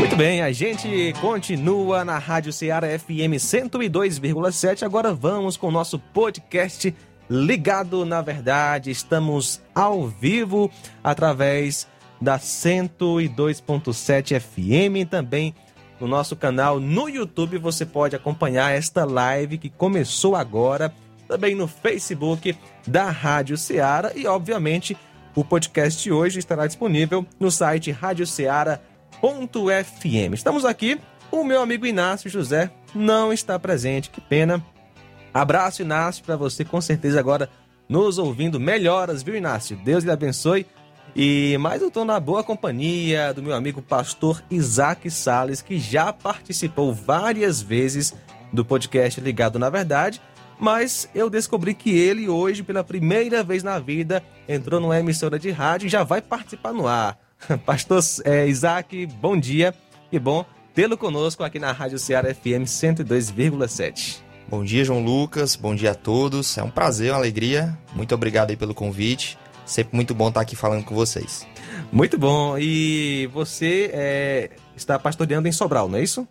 Muito bem, a gente continua na Rádio Ceará FM 102,7. Agora vamos com o nosso podcast Ligado na Verdade. Estamos ao vivo através da 102.7 FM também no nosso canal no YouTube. Você pode acompanhar esta live que começou agora, também no Facebook da Rádio Ceará e, obviamente, o podcast hoje estará disponível no site radioceara.fm. Estamos aqui, o meu amigo Inácio José não está presente, que pena. Abraço, Inácio, para você com certeza agora nos ouvindo. Melhoras, viu, Inácio? Deus lhe abençoe. E mais eu estou na boa companhia do meu amigo pastor Isaac Sales, que já participou várias vezes do podcast Ligado na Verdade mas eu descobri que ele hoje, pela primeira vez na vida, entrou numa emissora de rádio e já vai participar no ar. Pastor é, Isaac, bom dia. Que bom tê-lo conosco aqui na Rádio Ceará FM 102,7. Bom dia, João Lucas. Bom dia a todos. É um prazer, uma alegria. Muito obrigado aí pelo convite. Sempre muito bom estar aqui falando com vocês. Muito bom. E você é, está pastoreando em Sobral, não é isso?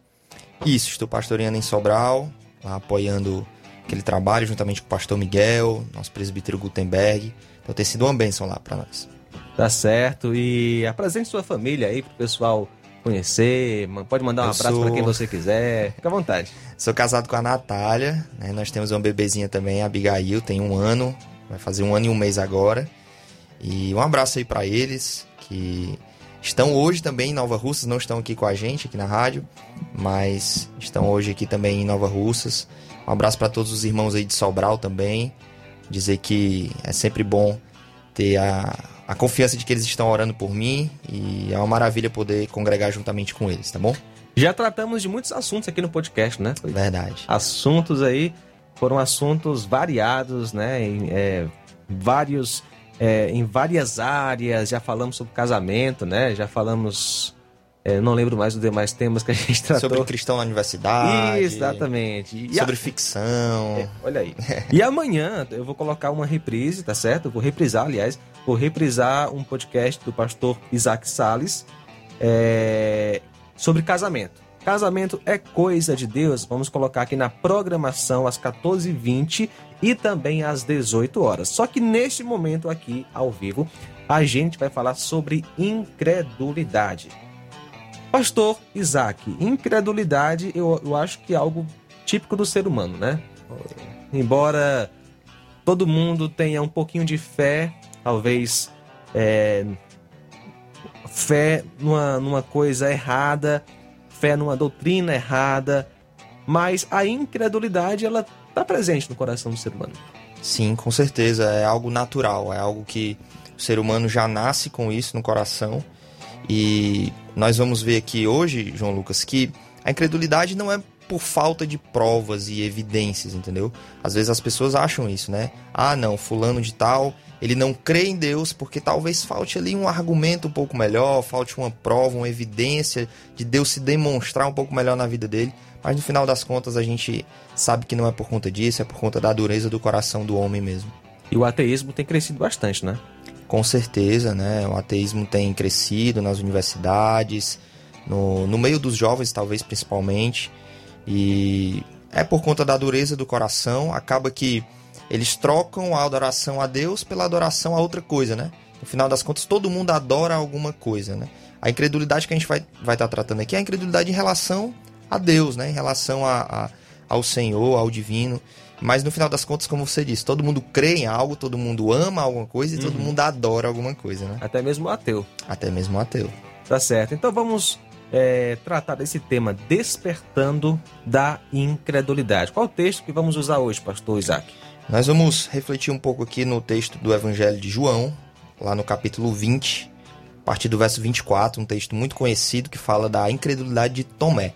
Isso, estou pastoreando em Sobral, lá apoiando aquele trabalho juntamente com o pastor Miguel, nosso presbítero Gutenberg. Então tem sido uma bênção lá para nós. Tá certo. E apresente sua família aí pro pessoal conhecer. Pode mandar um Eu abraço sou... para quem você quiser. Fica à vontade. Sou casado com a Natália, né? Nós temos uma bebezinha também, a Abigail, tem um ano, vai fazer um ano e um mês agora. E um abraço aí para eles que estão hoje também em Nova Russas, não estão aqui com a gente aqui na rádio, mas estão hoje aqui também em Nova Russas. Um abraço para todos os irmãos aí de Sobral também. Dizer que é sempre bom ter a, a confiança de que eles estão orando por mim e é uma maravilha poder congregar juntamente com eles, tá bom? Já tratamos de muitos assuntos aqui no podcast, né? Verdade. Assuntos aí foram assuntos variados, né? Em, é, vários, é, em várias áreas. Já falamos sobre casamento, né? Já falamos é, não lembro mais os demais temas que a gente tratou. Sobre cristão na universidade. Exatamente. E sobre a... ficção. É, olha aí. e amanhã eu vou colocar uma reprise, tá certo? Eu vou reprisar, aliás, vou reprisar um podcast do pastor Isaac Sales é, sobre casamento. Casamento é coisa de Deus. Vamos colocar aqui na programação às 14h20 e também às 18 horas. Só que neste momento aqui, ao vivo, a gente vai falar sobre incredulidade. Pastor Isaac, incredulidade eu, eu acho que é algo típico do ser humano, né? Embora todo mundo tenha um pouquinho de fé, talvez é, fé numa, numa coisa errada, fé numa doutrina errada, mas a incredulidade ela está presente no coração do ser humano. Sim, com certeza, é algo natural, é algo que o ser humano já nasce com isso no coração e nós vamos ver aqui hoje, João Lucas, que a incredulidade não é por falta de provas e evidências, entendeu? Às vezes as pessoas acham isso, né? Ah, não, fulano de tal, ele não crê em Deus porque talvez falte ali um argumento um pouco melhor, falte uma prova, uma evidência de Deus se demonstrar um pouco melhor na vida dele. Mas no final das contas a gente sabe que não é por conta disso, é por conta da dureza do coração do homem mesmo. E o ateísmo tem crescido bastante, né? Com certeza, né? O ateísmo tem crescido nas universidades, no, no meio dos jovens, talvez principalmente. E é por conta da dureza do coração, acaba que eles trocam a adoração a Deus pela adoração a outra coisa, né? No final das contas, todo mundo adora alguma coisa, né? A incredulidade que a gente vai estar vai tá tratando aqui é a incredulidade em relação a Deus, né? Em relação a, a, ao Senhor, ao divino. Mas no final das contas, como você disse, todo mundo crê em algo, todo mundo ama alguma coisa e uhum. todo mundo adora alguma coisa, né? Até mesmo o ateu. Até mesmo o ateu. Tá certo. Então vamos é, tratar desse tema, despertando da incredulidade. Qual o texto que vamos usar hoje, pastor Isaac? Nós vamos refletir um pouco aqui no texto do Evangelho de João, lá no capítulo 20, a partir do verso 24, um texto muito conhecido que fala da incredulidade de Tomé.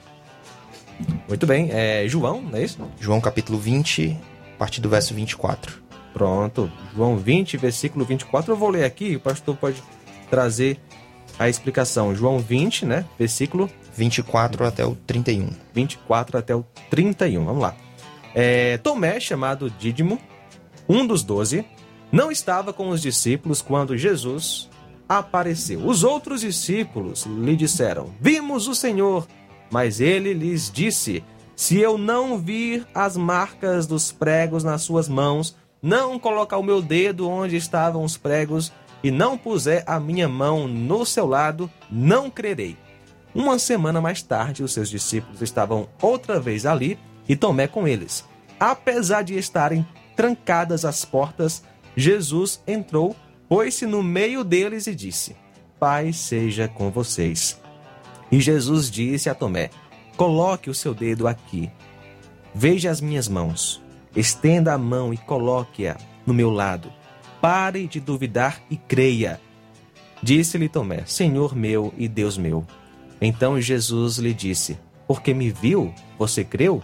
Muito bem. É João, não é isso? João capítulo 20, a partir do verso 24. Pronto. João 20, versículo 24. Eu vou ler aqui, o pastor pode trazer a explicação. João 20, né? Versículo 24 até o 31. 24 até o 31. Vamos lá. É, Tomé, chamado Dídimo, um dos doze, não estava com os discípulos quando Jesus apareceu. Os outros discípulos lhe disseram: Vimos o Senhor. Mas ele lhes disse: Se eu não vir as marcas dos pregos nas suas mãos, não colocar o meu dedo onde estavam os pregos e não puser a minha mão no seu lado, não crerei. Uma semana mais tarde, os seus discípulos estavam outra vez ali e Tomé com eles. Apesar de estarem trancadas as portas, Jesus entrou, pôs-se no meio deles e disse: Pai seja com vocês. E Jesus disse a Tomé: Coloque o seu dedo aqui. Veja as minhas mãos. Estenda a mão e coloque-a no meu lado. Pare de duvidar e creia. Disse-lhe Tomé: Senhor meu e Deus meu. Então Jesus lhe disse: Porque me viu, você creu?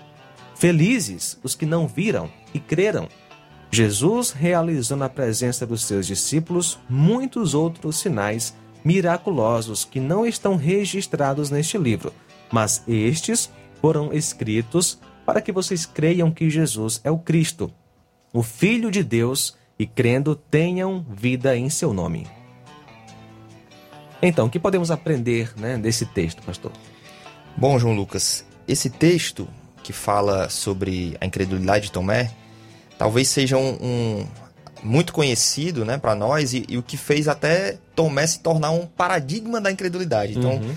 Felizes os que não viram e creram. Jesus realizou na presença dos seus discípulos muitos outros sinais miraculosos que não estão registrados neste livro, mas estes foram escritos para que vocês creiam que Jesus é o Cristo, o Filho de Deus, e crendo tenham vida em seu nome. Então, o que podemos aprender né, desse texto, pastor? Bom, João Lucas, esse texto que fala sobre a incredulidade de Tomé, talvez seja um, um muito conhecido né, para nós e, e, o que fez até Tomé se tornar um paradigma da incredulidade. Então, uhum.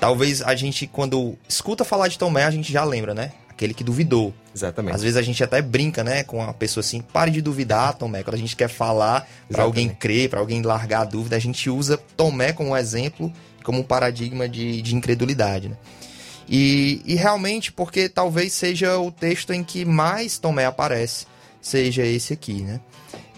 talvez a gente, quando escuta falar de Tomé, a gente já lembra, né? Aquele que duvidou. Exatamente. Às vezes a gente até brinca, né, com a pessoa assim, pare de duvidar, Tomé. Quando a gente quer falar para alguém crer, para alguém largar a dúvida, a gente usa Tomé como exemplo, como um paradigma de, de incredulidade, né? E, e realmente, porque talvez seja o texto em que mais Tomé aparece, seja esse aqui, né?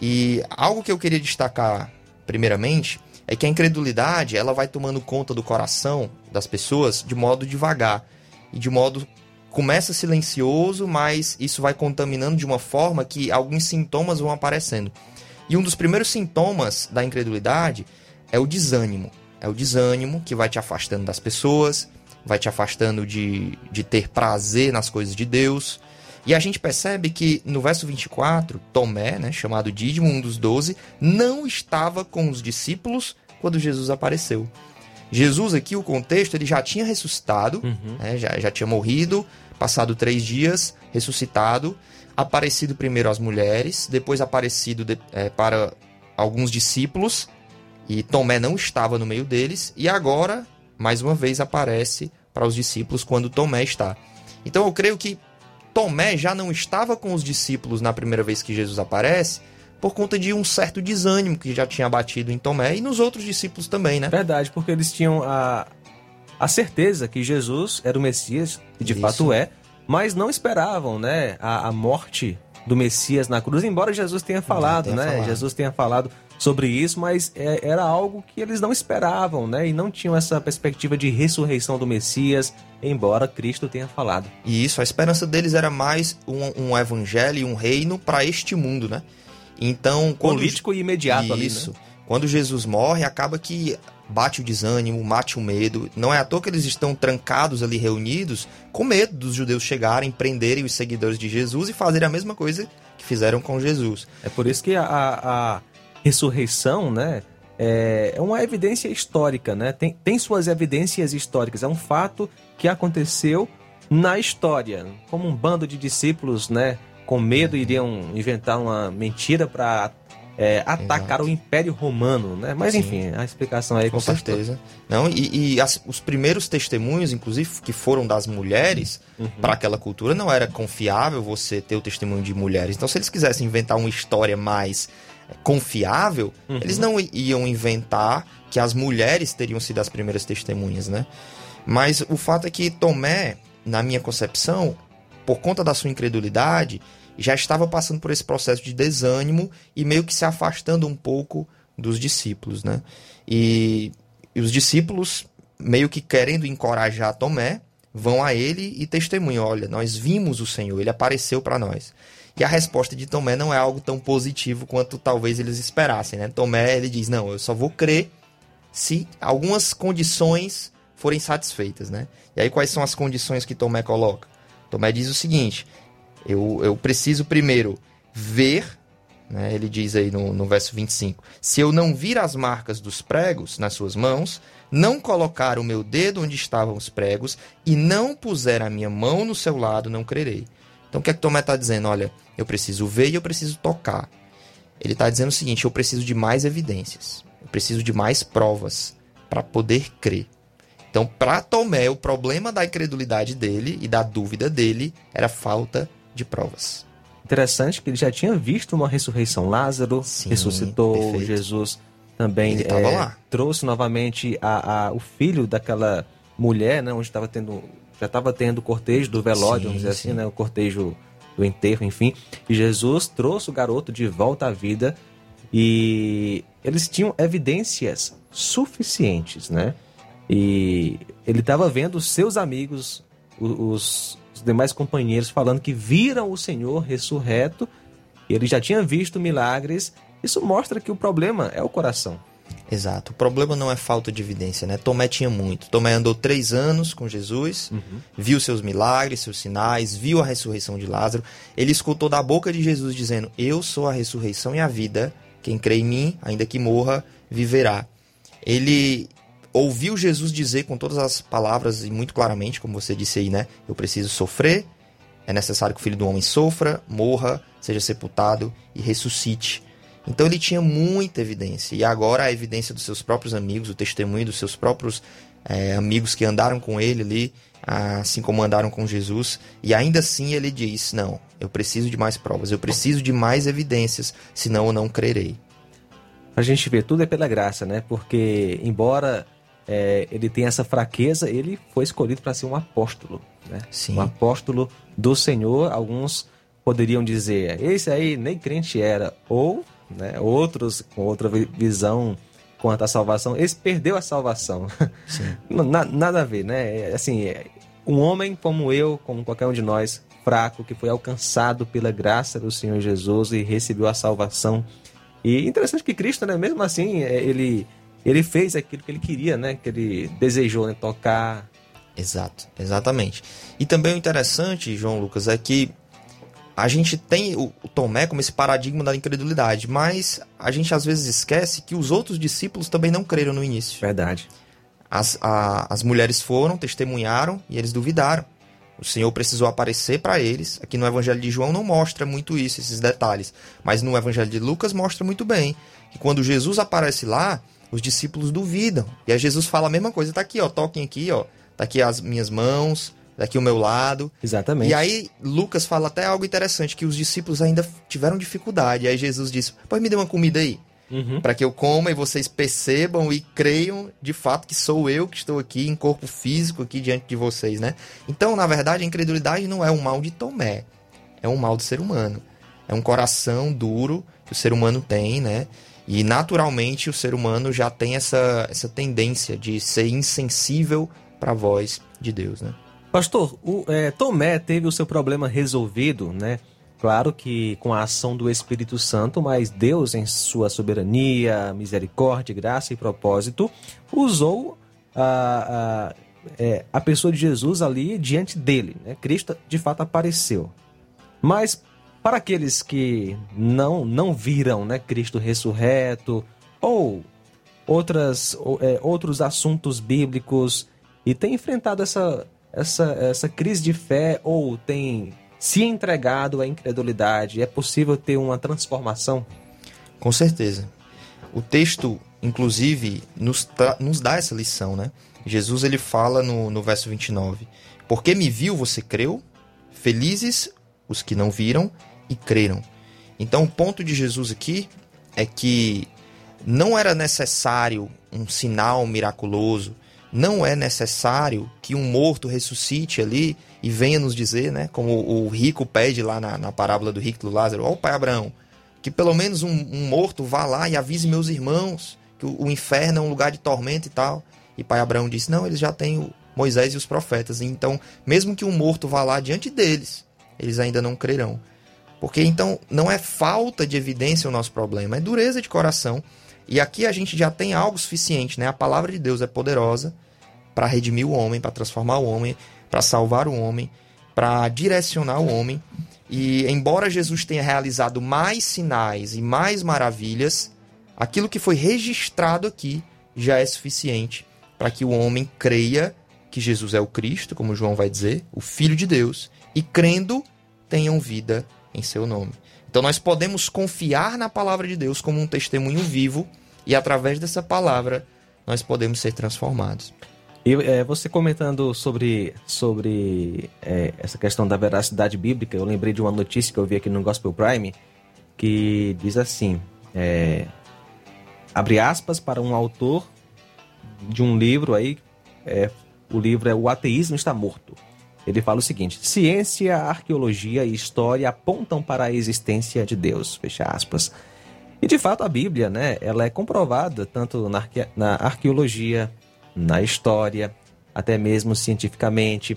E algo que eu queria destacar, primeiramente, é que a incredulidade ela vai tomando conta do coração das pessoas de modo devagar e de modo começa silencioso, mas isso vai contaminando de uma forma que alguns sintomas vão aparecendo. E um dos primeiros sintomas da incredulidade é o desânimo. É o desânimo que vai te afastando das pessoas, vai te afastando de, de ter prazer nas coisas de Deus. E a gente percebe que no verso 24, Tomé, né, chamado Dídimo, um dos doze, não estava com os discípulos quando Jesus apareceu. Jesus aqui, o contexto, ele já tinha ressuscitado, uhum. né, já, já tinha morrido, passado três dias, ressuscitado, aparecido primeiro às mulheres, depois aparecido de, é, para alguns discípulos, e Tomé não estava no meio deles, e agora, mais uma vez, aparece para os discípulos quando Tomé está. Então eu creio que Tomé já não estava com os discípulos na primeira vez que Jesus aparece, por conta de um certo desânimo que já tinha batido em Tomé e nos outros discípulos também, né? Verdade, porque eles tinham a, a certeza que Jesus era o Messias, e de Isso. fato é, mas não esperavam né, a, a, morte do Messias na cruz, embora Jesus tenha falado, tenha né? Falado. Jesus tenha falado sobre isso, mas é, era algo que eles não esperavam, né? E não tinham essa perspectiva de ressurreição do Messias, embora Cristo tenha falado. E isso, a esperança deles era mais um, um evangelho e um reino para este mundo, né? Então, quando... político e imediato isso. Ali, né? Quando Jesus morre, acaba que bate o desânimo, mate o medo. Não é à toa que eles estão trancados ali reunidos, com medo dos judeus chegarem, prenderem os seguidores de Jesus e fazerem a mesma coisa que fizeram com Jesus. É por isso que a, a ressurreição, né, é, é uma evidência histórica, né? Tem, tem suas evidências históricas. É um fato que aconteceu na história, como um bando de discípulos, né, com medo iriam inventar uma mentira para é, atacar Exato. o Império Romano, né? Mas Sim. enfim, a explicação aí com, com certeza. Não, e, e as, os primeiros testemunhos, inclusive, que foram das mulheres uhum. para aquela cultura, não era confiável você ter o testemunho de mulheres. Então, se eles quisessem inventar uma história mais é, confiável, uhum. eles não iam inventar que as mulheres teriam sido as primeiras testemunhas, né? Mas o fato é que Tomé, na minha concepção, por conta da sua incredulidade, já estava passando por esse processo de desânimo e meio que se afastando um pouco dos discípulos, né? E, e os discípulos, meio que querendo encorajar Tomé, vão a ele e testemunham: olha, nós vimos o Senhor, ele apareceu para nós. E a resposta de Tomé não é algo tão positivo quanto talvez eles esperassem, né? Tomé, ele diz: não, eu só vou crer se algumas condições forem satisfeitas, né? E aí quais são as condições que Tomé coloca? Tomé diz o seguinte: eu, eu preciso primeiro ver Né? Ele diz aí no, no verso 25: Se eu não vir as marcas dos pregos nas suas mãos, não colocar o meu dedo onde estavam os pregos e não puser a minha mão no seu lado, não crerei. Então o que é que Tomé está dizendo? Olha, eu preciso ver e eu preciso tocar. Ele está dizendo o seguinte: eu preciso de mais evidências, eu preciso de mais provas para poder crer. Então, para Tomé, o problema da incredulidade dele e da dúvida dele era falta de provas. Interessante que ele já tinha visto uma ressurreição. Lázaro Sim, ressuscitou, perfeito. Jesus também é, trouxe novamente a, a, o filho daquela mulher, né, onde estava tendo já estava tendo o cortejo do velório, sim, vamos dizer assim, né, o cortejo do enterro, enfim. E Jesus trouxe o garoto de volta à vida e eles tinham evidências suficientes, né? E ele estava vendo os seus amigos, os, os demais companheiros, falando que viram o Senhor ressurreto. E ele já tinha visto milagres. Isso mostra que o problema é o coração. Exato. O problema não é falta de evidência, né? Tomé tinha muito. Tomé andou três anos com Jesus, uhum. viu seus milagres, seus sinais, viu a ressurreição de Lázaro. Ele escutou da boca de Jesus dizendo: Eu sou a ressurreição e a vida. Quem crê em mim, ainda que morra, viverá. Ele ouviu Jesus dizer com todas as palavras e muito claramente, como você disse aí, né? Eu preciso sofrer, é necessário que o filho do homem sofra, morra, seja sepultado e ressuscite. Então ele tinha muita evidência. E agora a evidência dos seus próprios amigos, o testemunho dos seus próprios é, amigos que andaram com ele ali, assim como andaram com Jesus. E ainda assim ele diz: Não, eu preciso de mais provas, eu preciso de mais evidências, senão eu não crerei. A gente vê tudo é pela graça, né? Porque, embora é, ele tem essa fraqueza, ele foi escolhido para ser um apóstolo. Né? Sim. Um apóstolo do Senhor. Alguns poderiam dizer, esse aí nem crente era. Ou né, outros com outra visão quanto à salvação, esse perdeu a salvação. Na, nada a ver, né? É, assim, é, um homem como eu, como qualquer um de nós, fraco, que foi alcançado pela graça do Senhor Jesus e recebeu a salvação. E interessante que Cristo, né, mesmo assim, é, ele ele fez aquilo que ele queria, né? Que ele desejou, né? Tocar. Exato, exatamente. E também o interessante, João Lucas, é que a gente tem o, Tomé como esse paradigma da incredulidade, mas a gente às vezes esquece que os outros discípulos também não creram no início. Verdade. As, a, as mulheres foram, testemunharam e eles duvidaram. O Senhor precisou aparecer para eles. Aqui no Evangelho de João não mostra muito isso, esses detalhes. Mas no Evangelho de Lucas mostra muito bem. Que quando Jesus aparece lá, os discípulos duvidam. E aí Jesus fala a mesma coisa, tá aqui, ó, toquem aqui, ó, tá aqui as minhas mãos, daqui o meu lado. Exatamente. E aí Lucas fala até algo interessante, que os discípulos ainda tiveram dificuldade. E aí Jesus disse, pode me dar uma comida aí. Uhum. Para que eu coma e vocês percebam e creiam de fato que sou eu que estou aqui em corpo físico aqui diante de vocês, né? Então, na verdade, a incredulidade não é um mal de Tomé, é um mal do ser humano. É um coração duro que o ser humano tem, né? E naturalmente o ser humano já tem essa, essa tendência de ser insensível para a voz de Deus, né? Pastor, o, é, Tomé teve o seu problema resolvido, né? Claro que com a ação do Espírito Santo, mas Deus, em sua soberania, misericórdia, graça e propósito, usou a, a, é, a pessoa de Jesus ali diante dele. Né? Cristo de fato apareceu. Mas para aqueles que não não viram né, Cristo ressurreto ou outras, é, outros assuntos bíblicos e tem enfrentado essa, essa, essa crise de fé ou tem se entregado à incredulidade, é possível ter uma transformação? Com certeza. O texto, inclusive, nos, nos dá essa lição, né? Jesus ele fala no, no verso 29: Porque me viu, você creu? Felizes os que não viram e creram. Então, o ponto de Jesus aqui é que não era necessário um sinal miraculoso, não é necessário que um morto ressuscite ali e venha nos dizer, né, como o rico pede lá na, na parábola do rico do Lázaro, ó oh, pai Abraão, que pelo menos um, um, morto vá lá e avise meus irmãos que o, o, inferno é um lugar de tormento e tal. E pai Abraão disse, não, eles já têm o Moisés e os profetas, então mesmo que um morto vá lá diante deles, eles ainda não crerão. Porque então não é falta de evidência o nosso problema, é dureza de coração. E aqui a gente já tem algo suficiente, né? A palavra de Deus é poderosa para redimir o homem, para transformar o homem, para salvar o homem, para direcionar o homem. E embora Jesus tenha realizado mais sinais e mais maravilhas, aquilo que foi registrado aqui já é suficiente para que o homem creia que Jesus é o Cristo, como João vai dizer, o Filho de Deus, e crendo tenham vida em seu nome. Então nós podemos confiar na palavra de Deus como um testemunho vivo e através dessa palavra nós podemos ser transformados. E é, você comentando sobre, sobre é, essa questão da veracidade bíblica, eu lembrei de uma notícia que eu vi aqui no Gospel Prime que diz assim: é, abre aspas para um autor de um livro aí, é, o livro é O Ateísmo Está Morto. Ele fala o seguinte: ciência, arqueologia e história apontam para a existência de Deus. Fecha aspas. E de fato a Bíblia, né, ela é comprovada tanto na, arque na arqueologia, na história, até mesmo cientificamente.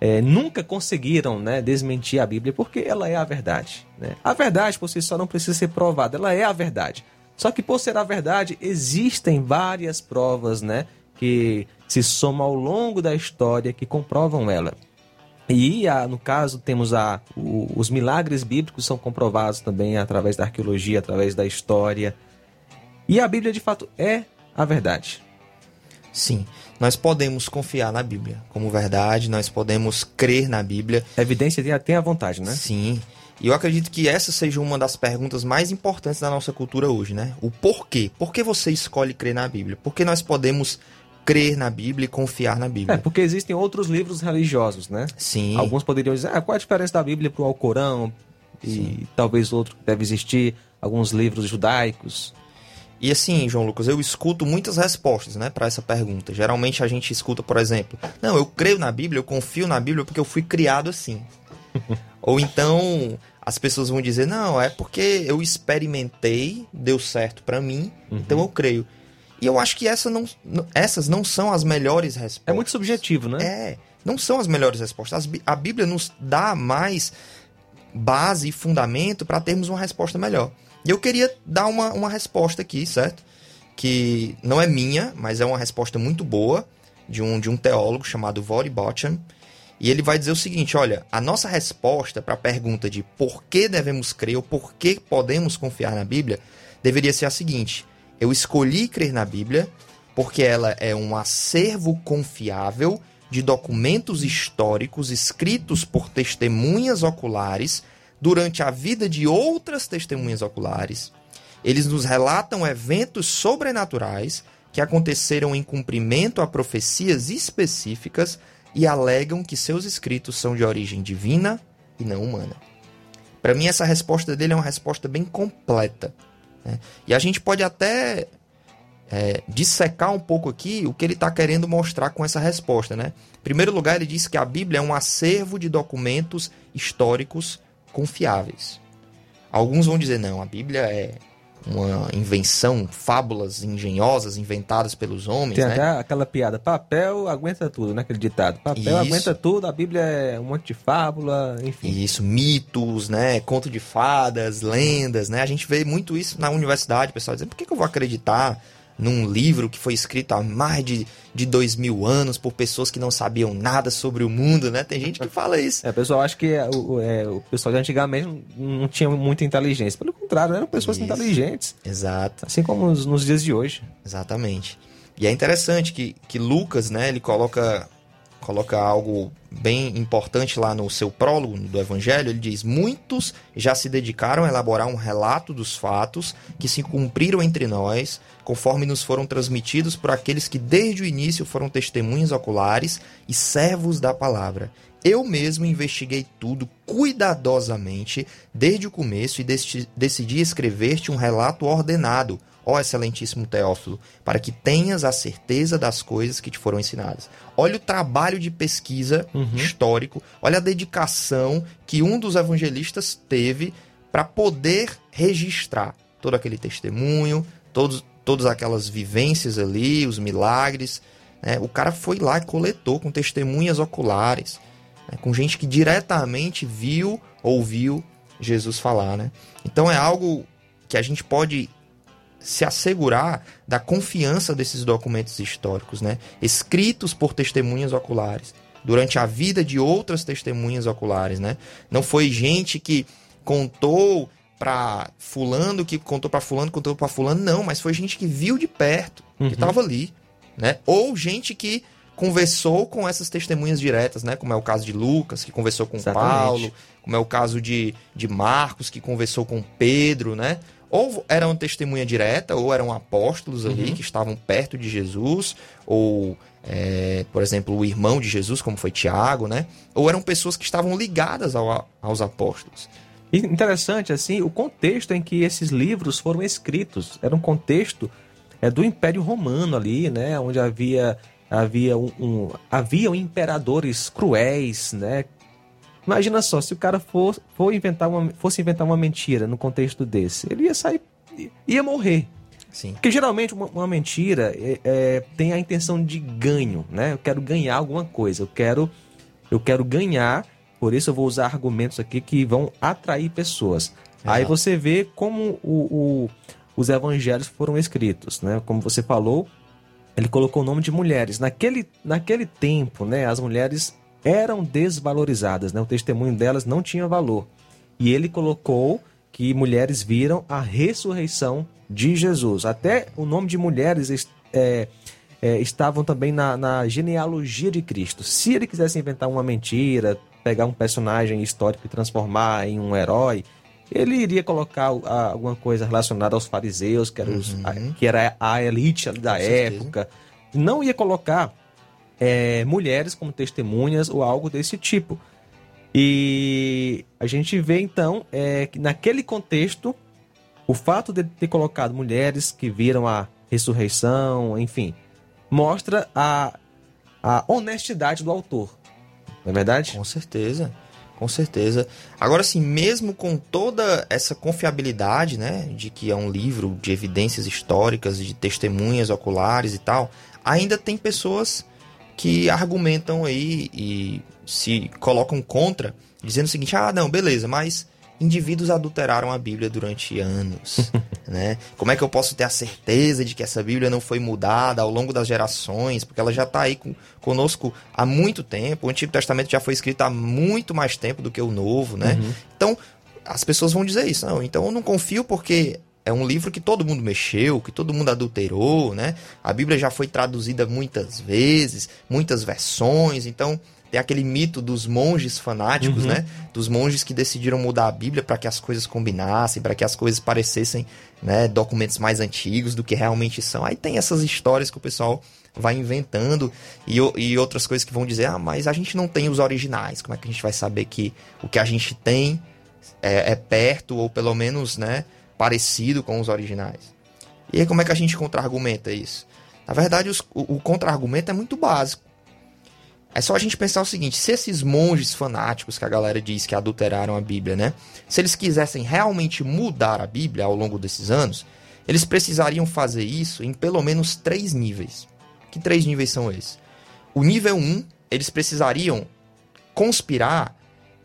É, nunca conseguiram né, desmentir a Bíblia porque ela é a verdade. Né? A verdade por si só não precisa ser provada, ela é a verdade. Só que por ser a verdade, existem várias provas né, que se somam ao longo da história que comprovam ela. E a, no caso temos a, o, os milagres bíblicos são comprovados também através da arqueologia, através da história. E a Bíblia de fato é a verdade. Sim, nós podemos confiar na Bíblia como verdade, nós podemos crer na Bíblia. A evidência tem, tem a vontade, né? Sim. E eu acredito que essa seja uma das perguntas mais importantes da nossa cultura hoje, né? O porquê. Por que você escolhe crer na Bíblia? Por que nós podemos crer na Bíblia e confiar na Bíblia. É, porque existem outros livros religiosos, né? Sim. Alguns poderiam dizer, ah, qual a diferença da Bíblia para o Alcorão? E Sim. talvez outro que deve existir, alguns livros judaicos. E assim, João Lucas, eu escuto muitas respostas, né, para essa pergunta. Geralmente a gente escuta, por exemplo, não, eu creio na Bíblia, eu confio na Bíblia porque eu fui criado assim. Ou então as pessoas vão dizer, não, é porque eu experimentei, deu certo para mim, uhum. então eu creio. E eu acho que essa não, essas não são as melhores respostas. É muito subjetivo, né? É, não são as melhores respostas. A Bíblia nos dá mais base e fundamento para termos uma resposta melhor. E eu queria dar uma, uma resposta aqui, certo? Que não é minha, mas é uma resposta muito boa de um, de um teólogo chamado Vori Botcham. E ele vai dizer o seguinte: olha, a nossa resposta para a pergunta de por que devemos crer ou por que podemos confiar na Bíblia deveria ser a seguinte: eu escolhi crer na Bíblia porque ela é um acervo confiável de documentos históricos escritos por testemunhas oculares durante a vida de outras testemunhas oculares. Eles nos relatam eventos sobrenaturais que aconteceram em cumprimento a profecias específicas e alegam que seus escritos são de origem divina e não humana. Para mim, essa resposta dele é uma resposta bem completa. Né? E a gente pode até é, dissecar um pouco aqui o que ele está querendo mostrar com essa resposta. Né? Em primeiro lugar, ele diz que a Bíblia é um acervo de documentos históricos confiáveis. Alguns vão dizer, não, a Bíblia é uma invenção, fábulas engenhosas inventadas pelos homens. Tem né? até aquela piada: papel aguenta tudo, né? Aquele ditado: papel Isso. aguenta tudo, a Bíblia é um monte de fábula, enfim. Isso, mitos, né? Conto de fadas, lendas, né? A gente vê muito isso na universidade, pessoal dizendo: por que, que eu vou acreditar? Num livro que foi escrito há mais de, de dois mil anos por pessoas que não sabiam nada sobre o mundo, né? Tem gente que fala isso. É, pessoal acha que é, o, é, o pessoal de antigamente não tinha muita inteligência. Pelo contrário, eram pessoas isso. inteligentes. Exato. Assim como nos, nos dias de hoje. Exatamente. E é interessante que, que Lucas, né, ele coloca coloca algo bem importante lá no seu prólogo do Evangelho. Ele diz: Muitos já se dedicaram a elaborar um relato dos fatos que se cumpriram entre nós, conforme nos foram transmitidos por aqueles que desde o início foram testemunhas oculares e servos da palavra. Eu mesmo investiguei tudo cuidadosamente desde o começo e decidi escrever-te um relato ordenado ó excelentíssimo Teófilo, para que tenhas a certeza das coisas que te foram ensinadas. Olha o trabalho de pesquisa uhum. histórico, olha a dedicação que um dos evangelistas teve para poder registrar todo aquele testemunho, todos, todas aquelas vivências ali, os milagres. Né? O cara foi lá e coletou com testemunhas oculares, né? com gente que diretamente viu, ouviu Jesus falar. Né? Então é algo que a gente pode se assegurar da confiança desses documentos históricos, né? escritos por testemunhas oculares. durante a vida de outras testemunhas oculares, né? Não foi gente que contou para fulano, que contou para fulano, contou para fulano, não, mas foi gente que viu de perto, uhum. que estava ali, né? Ou gente que conversou com essas testemunhas diretas, né? Como é o caso de Lucas, que conversou com Exatamente. Paulo, como é o caso de, de Marcos, que conversou com Pedro, né? Ou eram testemunha direta, ou eram apóstolos ali uhum. que estavam perto de Jesus, ou, é, por exemplo, o irmão de Jesus, como foi Tiago, né? Ou eram pessoas que estavam ligadas ao, aos apóstolos. interessante, assim, o contexto em que esses livros foram escritos. Era um contexto é, do Império Romano ali, né? Onde havia havia um, um haviam imperadores cruéis, né? Imagina só, se o cara for, for inventar uma, fosse inventar uma mentira no contexto desse, ele ia sair, ia morrer. Sim. Porque geralmente uma, uma mentira é, é, tem a intenção de ganho, né? Eu quero ganhar alguma coisa, eu quero, eu quero ganhar, por isso eu vou usar argumentos aqui que vão atrair pessoas. Exato. Aí você vê como o, o, os evangelhos foram escritos, né? Como você falou, ele colocou o nome de mulheres. Naquele, naquele tempo, né, as mulheres eram desvalorizadas, né? O testemunho delas não tinha valor. E ele colocou que mulheres viram a ressurreição de Jesus. Até o nome de mulheres é, é, estavam também na, na genealogia de Cristo. Se ele quisesse inventar uma mentira, pegar um personagem histórico e transformar em um herói, ele iria colocar alguma coisa relacionada aos fariseus, que era, os, a, uhum. que era a elite da Com época. Certeza. Não ia colocar é, mulheres como testemunhas ou algo desse tipo. E a gente vê então é, que naquele contexto, o fato de ter colocado mulheres que viram a ressurreição, enfim, mostra a, a honestidade do autor. Não é verdade? Com certeza com certeza. Agora, sim, mesmo com toda essa confiabilidade, né, de que é um livro de evidências históricas, de testemunhas oculares e tal, ainda tem pessoas que argumentam aí e se colocam contra, dizendo o seguinte: ah, não, beleza, mas indivíduos adulteraram a Bíblia durante anos, né? Como é que eu posso ter a certeza de que essa Bíblia não foi mudada ao longo das gerações, porque ela já está aí com, conosco há muito tempo. O Antigo Testamento já foi escrito há muito mais tempo do que o Novo, né? Uhum. Então, as pessoas vão dizer isso, não, então eu não confio porque é um livro que todo mundo mexeu, que todo mundo adulterou, né? A Bíblia já foi traduzida muitas vezes, muitas versões, então tem aquele mito dos monges fanáticos, uhum. né? Dos monges que decidiram mudar a Bíblia para que as coisas combinassem, para que as coisas parecessem né, documentos mais antigos do que realmente são. Aí tem essas histórias que o pessoal vai inventando e, e outras coisas que vão dizer: ah, mas a gente não tem os originais. Como é que a gente vai saber que o que a gente tem é, é perto ou pelo menos né, parecido com os originais? E aí, como é que a gente contra-argumenta isso? Na verdade, os, o, o contra-argumento é muito básico é só a gente pensar o seguinte: se esses monges fanáticos que a galera diz que adulteraram a Bíblia, né? Se eles quisessem realmente mudar a Bíblia ao longo desses anos, eles precisariam fazer isso em pelo menos três níveis. Que três níveis são esses? O nível 1, um, eles precisariam conspirar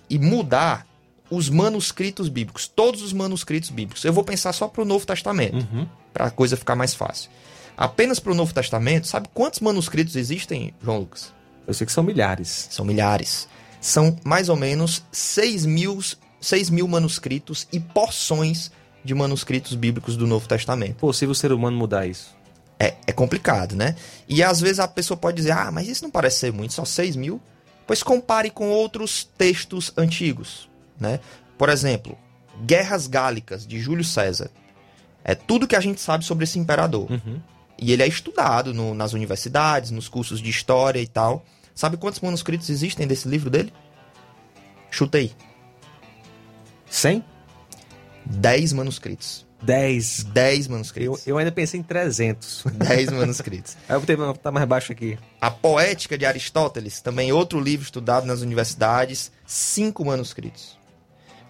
e mudar os manuscritos bíblicos, todos os manuscritos bíblicos. Eu vou pensar só para o Novo Testamento, uhum. para a coisa ficar mais fácil. Apenas para o Novo Testamento, sabe quantos manuscritos existem, João Lucas? Eu sei que são milhares. São milhares. São mais ou menos 6 mil, 6 mil manuscritos e porções de manuscritos bíblicos do Novo Testamento. Possível o ser humano mudar isso? É, é complicado, né? E às vezes a pessoa pode dizer, ah, mas isso não parece ser muito, só 6 mil. Pois compare com outros textos antigos, né? Por exemplo, Guerras Gálicas, de Júlio César. É tudo que a gente sabe sobre esse imperador. Uhum. E ele é estudado no, nas universidades, nos cursos de história e tal. Sabe quantos manuscritos existem desse livro dele? Chutei. 100? 10 manuscritos. 10. 10 manuscritos. Eu, eu ainda pensei em 300. 10 manuscritos. Aí eu botei, tá mais baixo aqui. A Poética de Aristóteles, também outro livro estudado nas universidades, 5 manuscritos.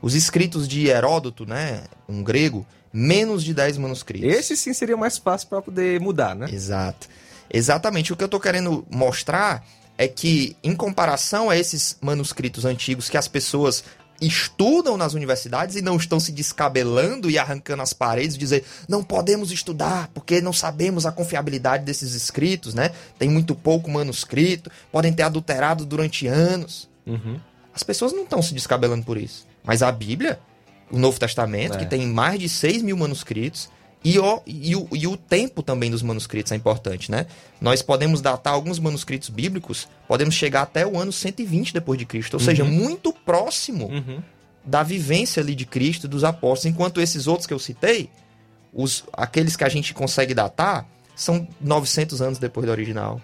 Os escritos de Heródoto, né, um grego, menos de 10 manuscritos. Esse sim seria mais fácil para poder mudar, né? Exato. Exatamente. O que eu estou querendo mostrar é que, em comparação a esses manuscritos antigos que as pessoas estudam nas universidades e não estão se descabelando e arrancando as paredes, dizer não podemos estudar porque não sabemos a confiabilidade desses escritos, né? Tem muito pouco manuscrito, podem ter adulterado durante anos. Uhum. As pessoas não estão se descabelando por isso. Mas a Bíblia, o Novo Testamento, É. que tem mais de 6 mil manuscritos, e o, e, o, e o tempo também dos manuscritos é importante, né? Nós podemos datar alguns manuscritos bíblicos, podemos chegar até o ano 120 depois de Cristo, ou seja, Uhum. muito próximo Uhum. da vivência ali de Cristo e dos apóstolos, enquanto esses outros que eu citei, os, aqueles que a gente consegue datar, são 900 anos depois do original.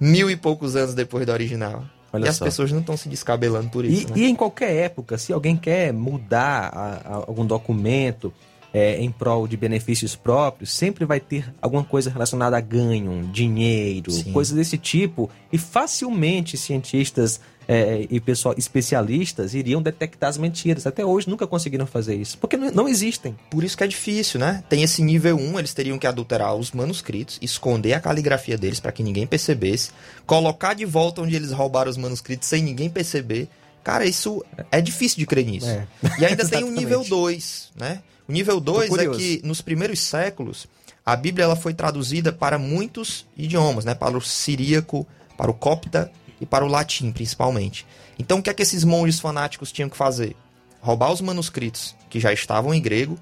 Mil e poucos anos depois do original. Olha e as só. pessoas não estão se descabelando por E, isso, né? e em qualquer época, se alguém quer mudar a- a- algum documento é, em prol de benefícios próprios, sempre vai ter alguma coisa relacionada a ganho, dinheiro, Sim. coisas desse tipo. E facilmente cientistas é, e pessoal especialistas iriam detectar as mentiras. Até hoje nunca conseguiram fazer isso, porque não, existem. Por isso que é difícil, né? Tem esse nível 1, eles teriam que adulterar os manuscritos, esconder a caligrafia deles para que ninguém percebesse, colocar de volta onde eles roubaram os manuscritos sem ninguém perceber. Cara, isso é difícil de crer nisso. É. E ainda tem o nível 2, né? O nível 2 é que nos primeiros séculos a Bíblia ela foi traduzida para muitos idiomas, né? Para o siríaco, para o copta e para o latim, principalmente. Então o que é que esses monges fanáticos tinham que fazer? Roubar os manuscritos que já estavam em grego,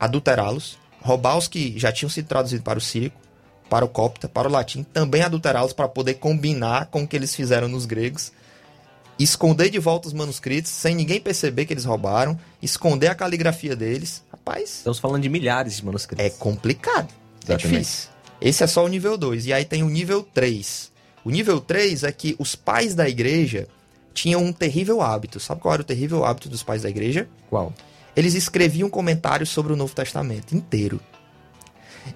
adulterá-los, roubar os que já tinham sido traduzidos para o síriaco, para o copta, para o latim, também adulterá-los para poder combinar com o que eles fizeram nos gregos, esconder de volta os manuscritos sem ninguém perceber que eles roubaram, esconder a caligrafia deles. Rapaz, Estamos falando de milhares de manuscritos. é complicado. É Exatamente. difícil. Esse é só o nível 2. E aí tem o nível 3. O nível 3 é que os pais da igreja tinham um terrível hábito. Sabe qual era o terrível hábito dos pais da igreja? Qual? Eles escreviam comentários sobre o Novo Testamento inteiro.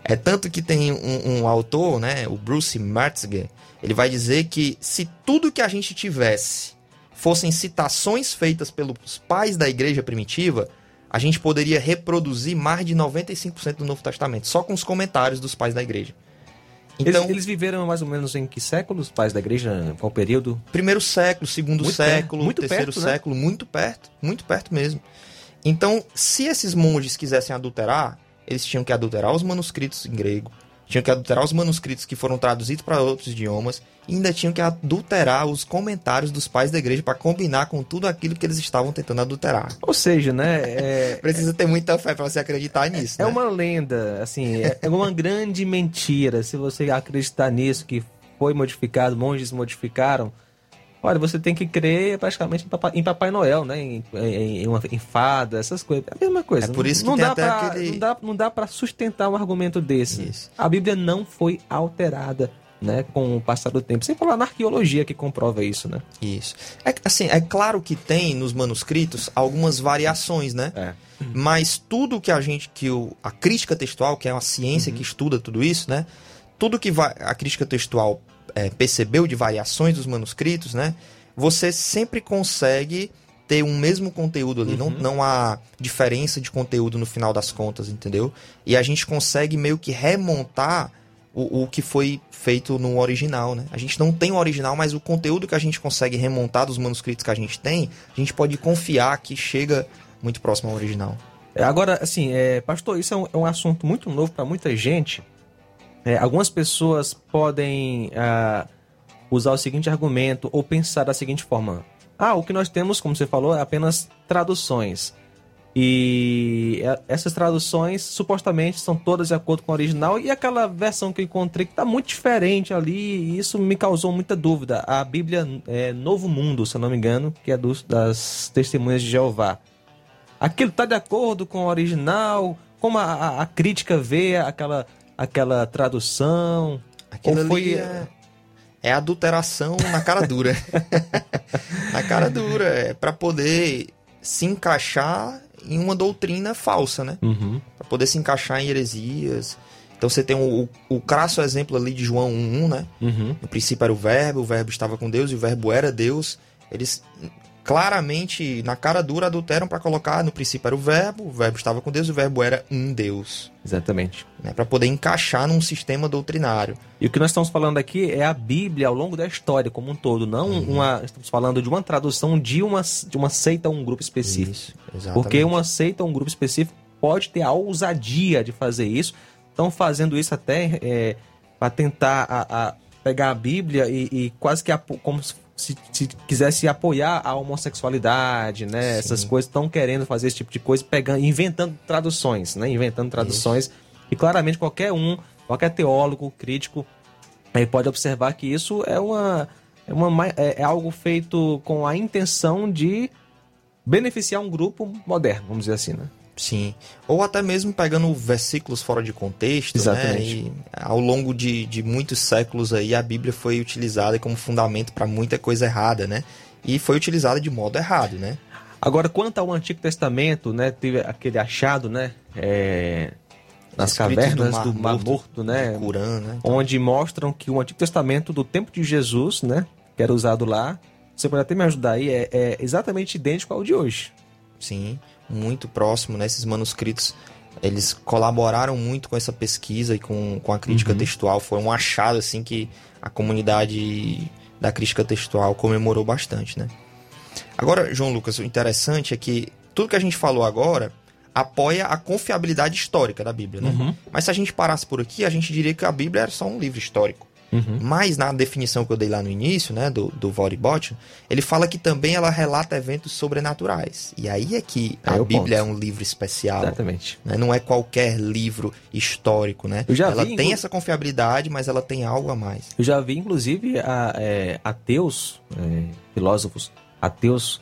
É tanto que tem um, um autor, né, o Bruce Metzger, ele vai dizer que se tudo que a gente tivesse fossem citações feitas pelos pais da igreja primitiva, a gente poderia reproduzir mais de 95% do Novo Testamento, só com os comentários dos pais da igreja. Então, eles, eles viveram mais ou menos em que séculos, os pais da igreja? Qual período? primeiro século, segundo Muito século, perto, terceiro perto, né? século, muito perto, muito perto mesmo. Então, se esses monges quisessem adulterar, eles tinham que adulterar os manuscritos em grego, tinham que adulterar os manuscritos que foram traduzidos para outros idiomas, e ainda tinham que adulterar os comentários dos pais da igreja para combinar com tudo aquilo que eles estavam tentando adulterar. Ou seja, né? é- Precisa ter muita fé para você acreditar nisso, É né? uma lenda, assim, é é uma grande mentira. Se você acreditar nisso, que foi modificado, monges modificaram, olha, você tem que crer praticamente em Papai, em Papai Noel, né? Em, em, em uma, em fada, essas coisas. É a mesma coisa. É por isso que não dá pra, aquele- Não dá, não dá pra sustentar um argumento desse. Isso. A Bíblia não foi alterada, né? Com o passar do tempo. Sem falar na arqueologia que comprova isso, né? Isso. É, assim, é claro que tem nos manuscritos algumas variações, né? É. Mas tudo que a gente, que o, a crítica textual, que é uma ciência que estuda tudo isso, né? Tudo que va- a crítica textual é, percebeu de variações dos manuscritos, né? Você sempre consegue ter um mesmo conteúdo ali. Não, não há diferença de conteúdo no final das contas, entendeu? E a gente consegue meio que remontar o, o que foi feito no original, né? A gente não tem o original, mas o conteúdo que a gente consegue remontar dos manuscritos que a gente tem, a gente pode confiar que chega muito próximo ao original. É, Agora, assim, é, pastor, isso é um, é um assunto muito novo para muita gente. É, algumas pessoas podem ah, usar o seguinte argumento ou pensar da seguinte forma: ah, o que nós temos, como você falou, é apenas traduções. E é, essas traduções supostamente são todas de acordo com o original e aquela versão que eu encontrei que está muito diferente ali, e isso me causou muita dúvida. A Bíblia é Novo Mundo, se eu não me engano, que é dos, das Testemunhas de Jeová aquilo tá de acordo com o original, como a, a- a crítica vê aquela, aquela tradução. Aquilo Ou foi- é, é adulteração na cara dura. na cara dura, é para poder se encaixar em uma doutrina falsa, né? Uhum. Para poder se encaixar em heresias. Então você tem o, o, o crasso exemplo ali de João 1.1, né? Uhum. No princípio era o verbo, o verbo estava com Deus e o verbo era Deus. Eles claramente, na cara dura, adulteram para colocar no princípio era o verbo, o verbo estava com Deus, o verbo era um Deus. Exatamente. Né, para poder encaixar num sistema doutrinário. E o que nós estamos falando aqui é a Bíblia ao longo da história como um todo, não uhum. uma. Estamos falando de uma tradução de uma, de uma seita ou um grupo específico. Isso, exatamente. Porque uma seita ou um grupo específico pode ter a ousadia de fazer isso. Estão fazendo isso até é, para tentar a, a pegar a Bíblia e, e quase que a, como se, se, quisesse apoiar a homossexualidade, né? Sim. Essas coisas estão querendo fazer esse tipo de coisa, pegando, inventando traduções, né? Inventando traduções. Isso. E claramente qualquer um, qualquer teólogo, crítico, aí pode observar que isso é uma, é, uma, é, é algo feito com a intenção de beneficiar um grupo moderno, vamos dizer assim, né? Sim. Ou até mesmo pegando versículos fora de contexto, né? Exatamente. né? E ao longo de, de muitos séculos aí, a Bíblia foi utilizada como fundamento para muita coisa errada, né? E foi utilizada de modo errado, né? Agora, quanto ao Antigo Testamento, né? Teve aquele achado, né? É, nas cavernas do Mar, do Mar Morto, Morto né? Curã, né? Então... Onde mostram que o Antigo Testamento do tempo de Jesus, né? Que era usado lá, você pode até me ajudar aí, é, é exatamente idêntico ao de hoje. Sim muito próximo, né? Esses manuscritos, eles colaboraram muito com essa pesquisa e com, com a crítica uhum. textual. Foi um achado, assim, que a comunidade da crítica textual comemorou bastante, né? Agora, João Lucas, o interessante é que tudo que a gente falou agora apoia a confiabilidade histórica da Bíblia, né? Uhum. Mas se a gente parasse por aqui, a gente diria que a Bíblia era só um livro histórico. Uhum. Mas na definição que eu dei lá no início, né, do, do Voribot, ele fala que também ela relata eventos sobrenaturais. E aí é que é a Bíblia ponto. é um livro especial. Exatamente. Né? Não é qualquer livro histórico, né? ela vi, tem essa confiabilidade, mas ela tem algo a mais. Eu já vi, inclusive, a, é, ateus, é, filósofos ateus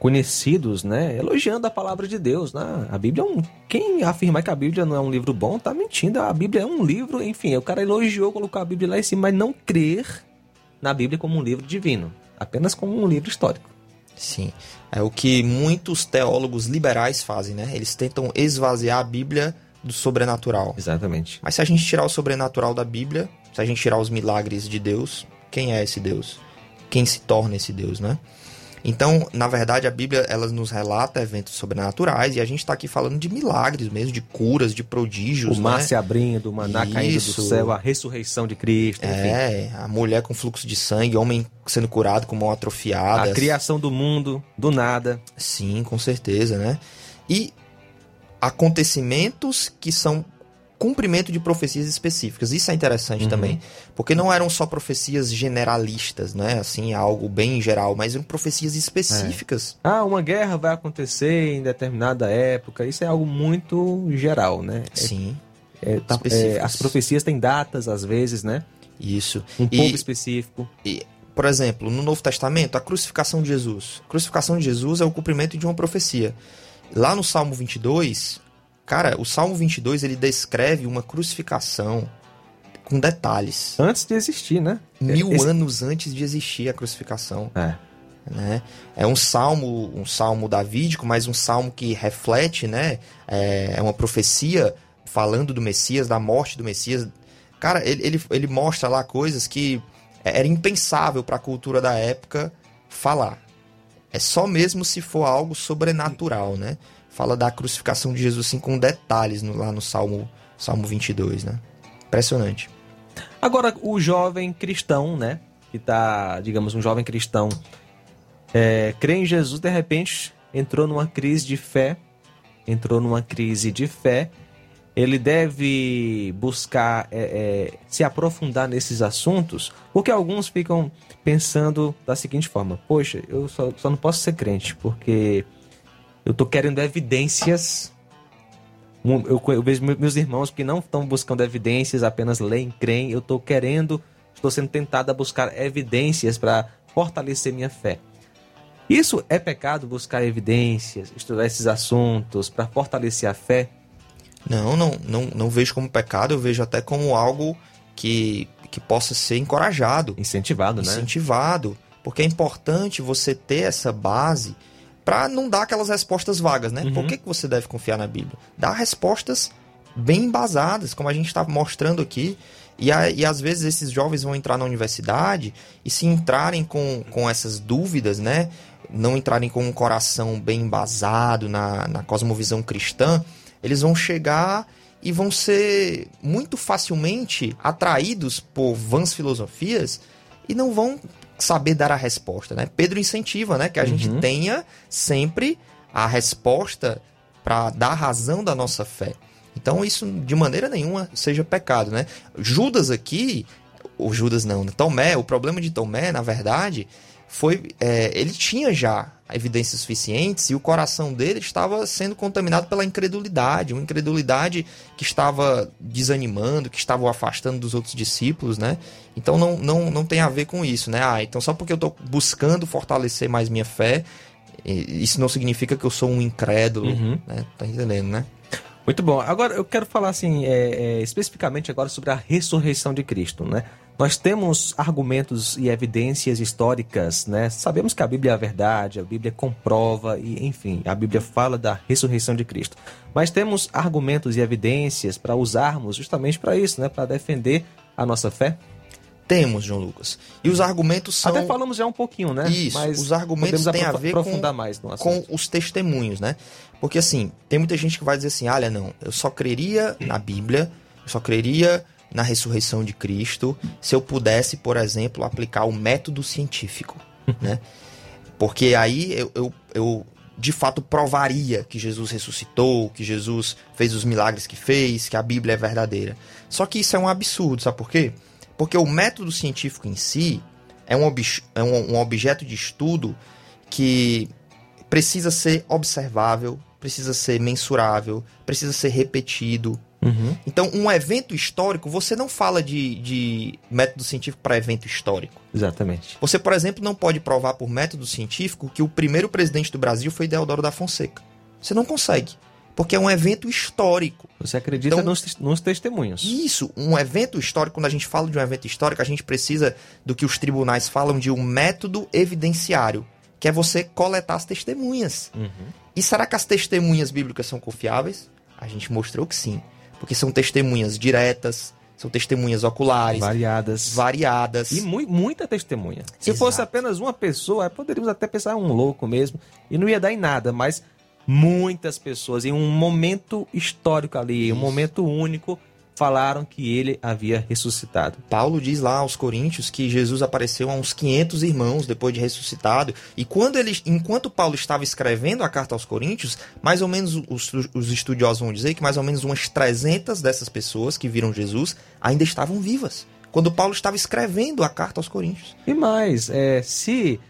conhecidos, né, elogiando a palavra de Deus, né? A Bíblia é um quem afirmar que a Bíblia não é um livro bom, tá mentindo. A Bíblia é um livro, enfim, o cara elogiou colocar a Bíblia lá em cima, mas não crer na Bíblia como um livro divino, apenas como um livro histórico. Sim. É o que muitos teólogos liberais fazem, né? Eles tentam esvaziar a Bíblia do sobrenatural. Exatamente. Mas se a gente tirar o sobrenatural da Bíblia, se a gente tirar os milagres de Deus, quem é esse Deus? Quem se torna esse Deus, né? Então, na verdade, a Bíblia ela nos relata eventos sobrenaturais e a gente está aqui falando de milagres mesmo, de curas, de prodígios. O mar né? se abrindo, o maná Isso. caindo do céu, a ressurreição de Cristo. Enfim. É, a mulher com fluxo de sangue, homem sendo curado com mão atrofiada. A criação do mundo, do nada. Sim, com certeza, né? E acontecimentos que são cumprimento de profecias específicas. Isso é interessante uhum. também, porque não eram só profecias generalistas, né? Assim, algo bem geral, mas eram profecias específicas. É. Ah, uma guerra vai acontecer em determinada época. Isso é algo muito geral, né? É, Sim. É, tá, é, as profecias têm datas às vezes, né? Isso. Um e, povo específico. E, por exemplo, no Novo Testamento, a crucificação de Jesus. A crucificação de Jesus é o cumprimento de uma profecia. Lá no Salmo 22, Cara, o Salmo 22 ele descreve uma crucificação com detalhes. Antes de existir, né? Mil Esse... anos antes de existir a crucificação. É. Né? É um salmo, um salmo davídico, mas um salmo que reflete, né? É, é uma profecia falando do Messias, da morte do Messias. Cara, ele, ele, ele mostra lá coisas que era impensável para a cultura da época falar. É só mesmo se for algo sobrenatural, né? fala da crucificação de Jesus assim, com detalhes no, lá no Salmo, Salmo 22, né? Impressionante. Agora, o jovem cristão, né? Que tá, digamos, um jovem cristão, é, crê em Jesus, de repente entrou numa crise de fé, entrou numa crise de fé, ele deve buscar é, é, se aprofundar nesses assuntos, porque alguns ficam pensando da seguinte forma: poxa, eu só, só não posso ser crente, porque eu tô querendo evidências. Eu, eu vejo meus irmãos que não estão buscando evidências, apenas leem, creem. Eu tô querendo, estou sendo tentado a buscar evidências para fortalecer minha fé. Isso é pecado buscar evidências, estudar esses assuntos para fortalecer a fé? Não, não, não, não vejo como pecado, eu vejo até como algo que, que possa ser encorajado. Incentivado, né? Incentivado. Porque é importante você ter essa base para não dar aquelas respostas vagas, né? Uhum. Por que, que você deve confiar na Bíblia? Dá respostas bem embasadas, como a gente está mostrando aqui. E, a, e às vezes esses jovens vão entrar na universidade e se entrarem com, com essas dúvidas, né? Não entrarem com um coração bem embasado na, na cosmovisão cristã, eles vão chegar e vão ser muito facilmente atraídos por vãs filosofias e não vão saber dar a resposta, né? Pedro incentiva, né, que a uhum. gente tenha sempre a resposta para dar razão da nossa fé. Então isso de maneira nenhuma seja pecado, né? Judas aqui, o Judas não, Tomé, o problema de Tomé, na verdade, foi é, ele tinha já evidências suficientes e o coração dele estava sendo contaminado pela incredulidade, uma incredulidade que estava desanimando, que estava o afastando dos outros discípulos, né? Então não, não, não tem a ver com isso, né? Ah, então só porque eu estou buscando fortalecer mais minha fé, isso não significa que eu sou um incrédulo, uhum. né? Tá entendendo, né? Muito bom. Agora eu quero falar assim, é, é, especificamente agora sobre a ressurreição de Cristo, né? Nós temos argumentos e evidências históricas, né? Sabemos que a Bíblia é a verdade, a Bíblia comprova e, enfim, a Bíblia fala da ressurreição de Cristo. Mas temos argumentos e evidências para usarmos justamente para isso, né? Para defender a nossa fé. Temos, João Lucas. E os argumentos são. Até falamos já um pouquinho, né? Isso. Mas os argumentos têm a ver com, mais com os testemunhos, né? Porque assim, tem muita gente que vai dizer assim: olha, não, eu só creria na Bíblia, eu só creria na ressurreição de Cristo se eu pudesse, por exemplo, aplicar o método científico, né? Porque aí eu, eu, eu de fato provaria que Jesus ressuscitou, que Jesus fez os milagres que fez, que a Bíblia é verdadeira. Só que isso é um absurdo, sabe por quê? Porque o método científico em si é um, ob é um, um objeto de estudo que precisa ser observável, precisa ser mensurável, precisa ser repetido, Uhum. Então, um evento histórico, você não fala de, de método científico para evento histórico. Exatamente. Você, por exemplo, não pode provar por método científico que o primeiro presidente do Brasil foi Deodoro da Fonseca. Você não consegue. Porque é um evento histórico. Você acredita então, nos, nos testemunhos. Isso, um evento histórico, quando a gente fala de um evento histórico, a gente precisa do que os tribunais falam de um método evidenciário, que é você coletar as testemunhas. Uhum. E será que as testemunhas bíblicas são confiáveis? A gente mostrou que sim porque são testemunhas diretas, são testemunhas oculares. Variadas. Variadas. E mu muita testemunha. Se Exato. fosse apenas uma pessoa, poderíamos até pensar um louco mesmo. E não ia dar em nada, mas muitas pessoas, em um momento histórico ali, Isso. um momento único, falaram que ele havia ressuscitado. Paulo diz lá aos Coríntios que Jesus apareceu a uns 500 irmãos depois de ressuscitado. E quando ele, enquanto Paulo estava escrevendo a carta aos Coríntios, mais ou menos os, os estudiosos vão dizer que mais ou menos umas 300 dessas pessoas que viram Jesus ainda estavam vivas. Quando Paulo estava escrevendo a carta aos Coríntios. E mais, é, se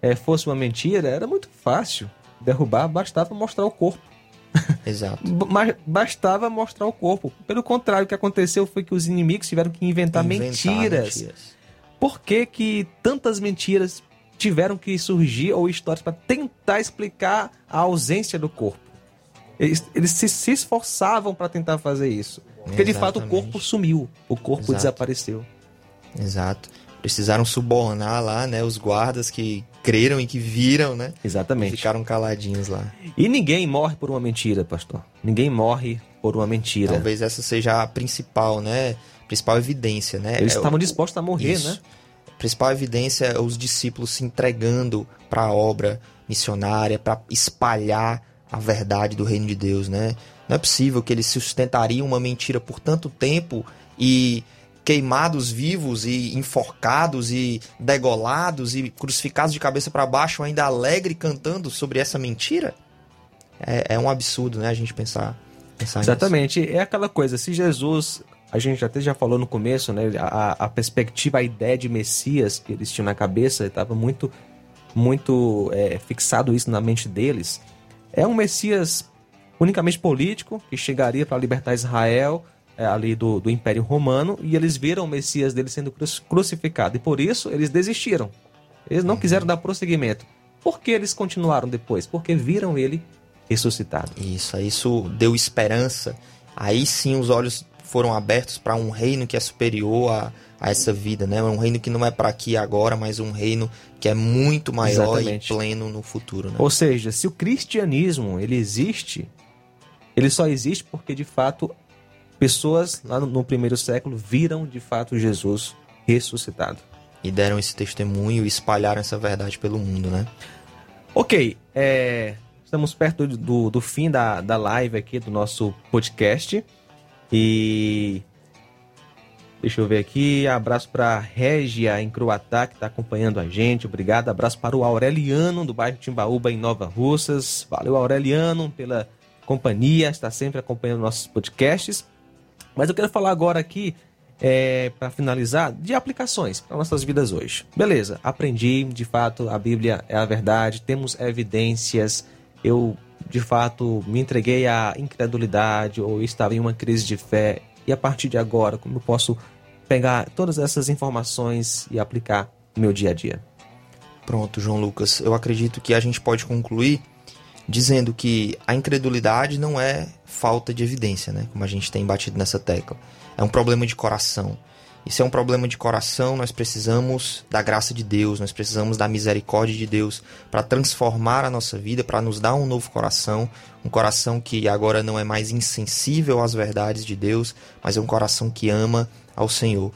é, fosse uma mentira, era muito fácil derrubar, bastava mostrar o corpo. Exato. Mas bastava mostrar o corpo. Pelo contrário, o que aconteceu foi que os inimigos tiveram que inventar, inventar mentiras. mentiras. Por que, que tantas mentiras tiveram que surgir ou histórias para tentar explicar a ausência do corpo? Eles, eles se, se, esforçavam para tentar fazer isso. Porque Exatamente. de fato o corpo sumiu, o corpo Exato. desapareceu. Exato. Precisaram subornar lá, né, os guardas que creram e que viram, né? Exatamente. E ficaram caladinhos lá. E ninguém morre por uma mentira, pastor. Ninguém morre por uma mentira. Talvez essa seja a principal, né? Principal evidência, né? Eles é estavam dispostos a morrer, Isso. né? A principal evidência é os discípulos se entregando para a obra missionária, para espalhar a verdade do reino de Deus, né? Não é possível que eles sustentariam uma mentira por tanto tempo e queimados vivos e enforcados e degolados e crucificados de cabeça para baixo, ainda alegre cantando sobre essa mentira? É, é um absurdo, né? A gente pensar, pensar Exatamente. Nisso. É aquela coisa, se Jesus, a gente até já falou no começo, né? A, a perspectiva, a ideia de Messias que eles tinham na cabeça, estava muito, muito é, fixado isso na mente deles. É um Messias unicamente político, que chegaria para libertar Israel, ali do, do Império Romano e eles viram o Messias dele sendo crucificado. E por isso eles desistiram. Eles não uhum. quiseram dar prosseguimento. Por que eles continuaram depois? Porque viram ele ressuscitado. Isso, isso deu esperança. Aí sim os olhos foram abertos para um reino que é superior a, a essa vida, né? Um reino que não é para aqui agora, mas um reino que é muito maior Exatamente. e pleno no futuro. Né? Ou seja, se o cristianismo ele existe, ele só existe porque de fato pessoas lá no, primeiro século viram de fato Jesus ressuscitado. E deram esse testemunho e espalharam essa verdade pelo mundo, né? Ok, é, estamos perto do, do fim da, da live aqui do nosso podcast. E Deixa eu ver aqui. Abraço para Régia em Croatá, que está acompanhando a gente. Obrigado. Abraço para o Aureliano, do bairro Timbaúba, em Nova Russas. Valeu, Aureliano, pela companhia. Está sempre acompanhando nossos podcasts. Mas eu quero falar agora aqui, é, para finalizar, de aplicações para nossas vidas hoje. Beleza, aprendi, de fato, a Bíblia é a verdade, temos evidências. Eu, de fato, me entreguei à incredulidade ou estava em uma crise de fé. E a partir de agora, como eu posso pegar todas essas informações e aplicar no meu dia a dia. Pronto, João Lucas. Eu acredito que a gente pode concluir dizendo que a incredulidade não é falta de evidência, né? Como a gente tem batido nessa tecla. É um problema de coração. E se é um problema de coração, nós precisamos da graça de Deus, nós precisamos da misericórdia de Deus para transformar a nossa vida, para nos dar um novo coração, um coração que agora não é mais insensível às verdades de Deus, mas é um coração que ama ao Senhor.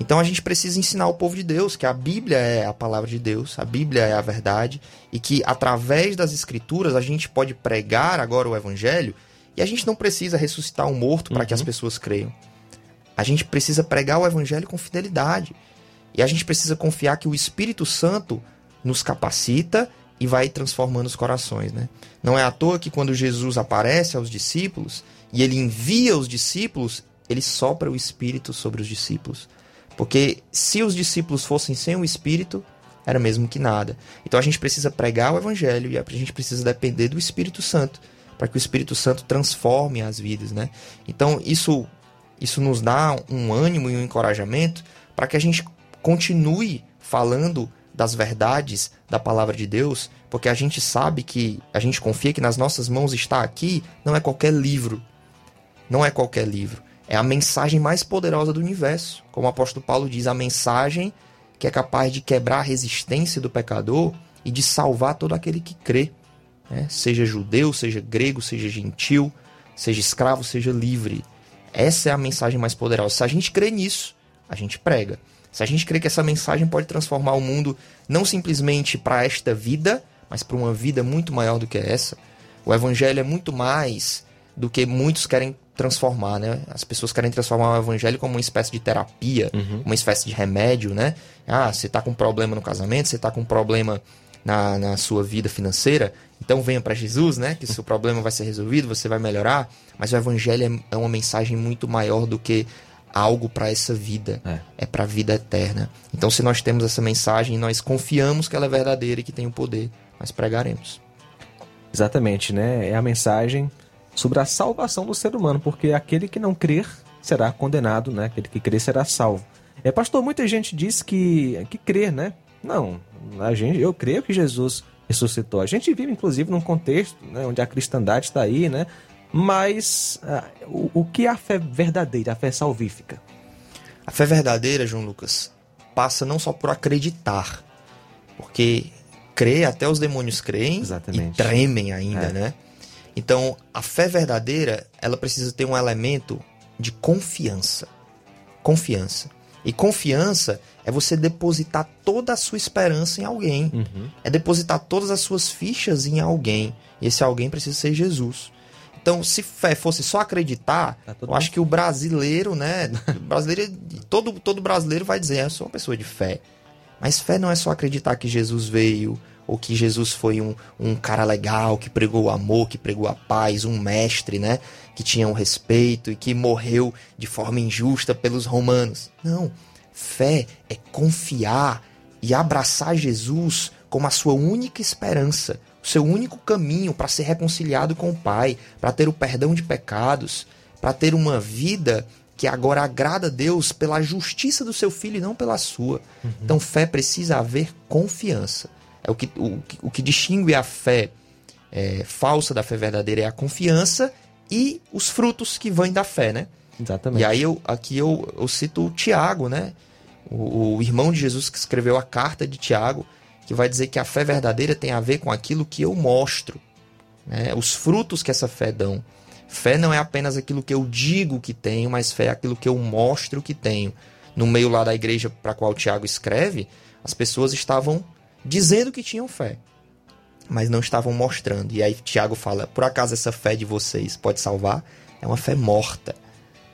Então a gente precisa ensinar o povo de Deus que a Bíblia é a palavra de Deus, a Bíblia é a verdade e que através das escrituras a gente pode pregar agora o evangelho e a gente não precisa ressuscitar um morto para uhum. que as uhum. pessoas creiam. A gente precisa pregar o evangelho com fidelidade. E a gente precisa confiar que o Espírito Santo nos capacita e vai transformando os corações, né? Não é à toa que quando Jesus aparece aos discípulos e ele envia os discípulos, ele sopra o Espírito sobre os discípulos. Porque se os discípulos fossem sem o Espírito, era mesmo que nada. Então a gente precisa pregar o Evangelho e a gente precisa depender do Espírito Santo para que o Espírito Santo transforme as vidas, né? Então isso isso nos dá um ânimo e um encorajamento para que a gente continue falando das verdades da palavra de Deus, porque a gente sabe que a gente confia que nas nossas mãos está aqui, não é qualquer livro. Não é qualquer livro. É a mensagem mais poderosa do universo. Como o apóstolo Paulo diz, a mensagem que é capaz de quebrar a resistência do pecador e de salvar todo aquele que crê. Né? Seja judeu, seja grego, seja gentil, seja escravo, seja livre. Essa é a mensagem mais poderosa. Se a gente crê nisso, a gente prega. Se a gente crê que essa mensagem pode transformar o mundo não simplesmente para esta vida, mas para uma vida muito maior do que essa, o evangelho é muito mais do que muitos querem transformar, né? As pessoas querem transformar o evangelho como uma espécie de terapia, uhum. uma espécie de remédio, né? Ah, você está com um problema no casamento, você está com um problema na, na sua vida financeira, então venha para Jesus, né? Que seu problema vai ser resolvido, você vai melhorar. Mas o evangelho é, é uma mensagem muito maior do que algo para essa vida, é, é para a vida eterna. Então, se nós temos essa mensagem, nós confiamos que ela é verdadeira e que tem o poder, nós pregaremos. Exatamente, né? É a mensagem sobre a salvação do ser humano, porque aquele que não crer será condenado, né? Aquele que crer será salvo. É, pastor, muita gente diz que que crer, né? Não, a gente, eu creio que Jesus ressuscitou. A gente vive, inclusive, num contexto né, onde a cristandade está aí, né? Mas uh, o, o que é a fé verdadeira, a fé salvífica? A fé verdadeira, João Lucas, passa não só por acreditar, porque crer, até os demônios creem Exatamente. e tremem ainda, é. né? Então, a fé verdadeira, ela precisa ter um elemento de confiança. Confiança. E confiança é você depositar toda a sua esperança em alguém. Uhum. É depositar todas as suas fichas em alguém. E esse alguém precisa ser Jesus. Então, se fé fosse só acreditar, tá eu acho que o brasileiro, né? O brasileiro, todo, todo brasileiro vai dizer, eu sou uma pessoa de fé. Mas fé não é só acreditar que Jesus veio, ou que Jesus foi um, um cara legal, que pregou o amor, que pregou a paz, um mestre, né? Que tinha um respeito e que morreu de forma injusta pelos romanos. Não. Fé é confiar e abraçar Jesus como a sua única esperança, o seu único caminho para ser reconciliado com o Pai, para ter o perdão de pecados, para ter uma vida que agora agrada a Deus pela justiça do seu filho e não pela sua. Uhum. Então, fé precisa haver confiança. É o que, o, o que distingue a fé é, falsa da fé verdadeira é a confiança e os frutos que vêm da fé, né? Exatamente. E aí eu, aqui eu, eu cito o Tiago, né? O, o, irmão de Jesus que escreveu a carta de Tiago, que vai dizer que a fé verdadeira tem a ver com aquilo que eu mostro, né? Os frutos que essa fé dão. Fé não é apenas aquilo que eu digo que tenho, mas fé é aquilo que eu mostro que tenho. No meio lá da igreja para a qual Tiago escreve, as pessoas estavam dizendo que tinham fé, mas não estavam mostrando. E aí Tiago fala: por acaso essa fé de vocês pode salvar? É uma fé morta,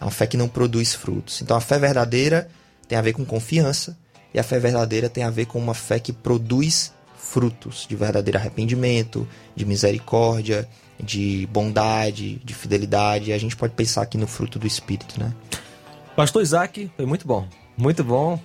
é uma fé que não produz frutos. Então a fé verdadeira tem a ver com confiança, e a fé verdadeira tem a ver com uma fé que produz frutos de verdadeiro arrependimento, de misericórdia, de bondade, de fidelidade. A gente pode pensar aqui no fruto do Espírito, né? Pastor Isaac, foi muito bom. Muito bom.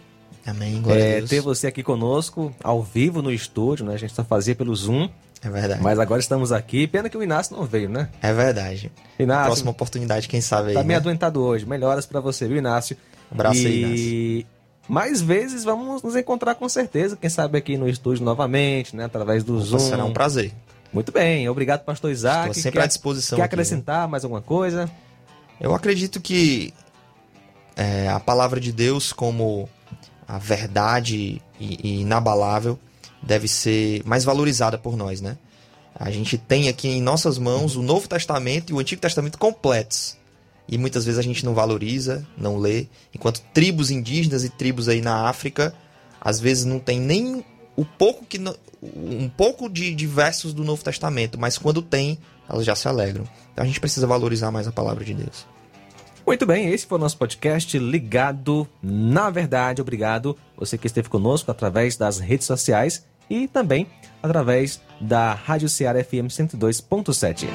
Amém, glória é. Ter você aqui conosco, ao vivo no estúdio, né? A gente só fazia pelo Zoom. É verdade. Mas agora estamos aqui. Pena que o Inácio não veio, né? É verdade. Inácio. Próxima oportunidade, quem sabe aí. Tá né? meio adoentado hoje. Melhoras para você, viu, Inácio? Abraço e... aí, Inácio. Mais vezes vamos nos encontrar com certeza, quem sabe aqui no estúdio novamente, né? Através do Opa, Zoom. Será um prazer. Muito bem, obrigado, pastor Isaac. Estou sempre quer, à disposição. Quer aqui, acrescentar mais alguma coisa? Eu acredito que é, a palavra de Deus, como a verdade inabalável, deve ser mais valorizada por nós, né? A gente tem aqui em nossas mãos o Novo Testamento e o Antigo Testamento completos. E muitas vezes a gente não valoriza, não lê, enquanto tribos indígenas e tribos aí na África, às vezes não tem nem o pouco que um pouco de, de versos do Novo Testamento, mas quando tem, elas já se alegram. Então a gente precisa valorizar mais a palavra de Deus. Muito bem, esse foi o nosso podcast ligado na verdade. Obrigado você que esteve conosco através das redes sociais e também através da Rádio Ceará FM 102.7.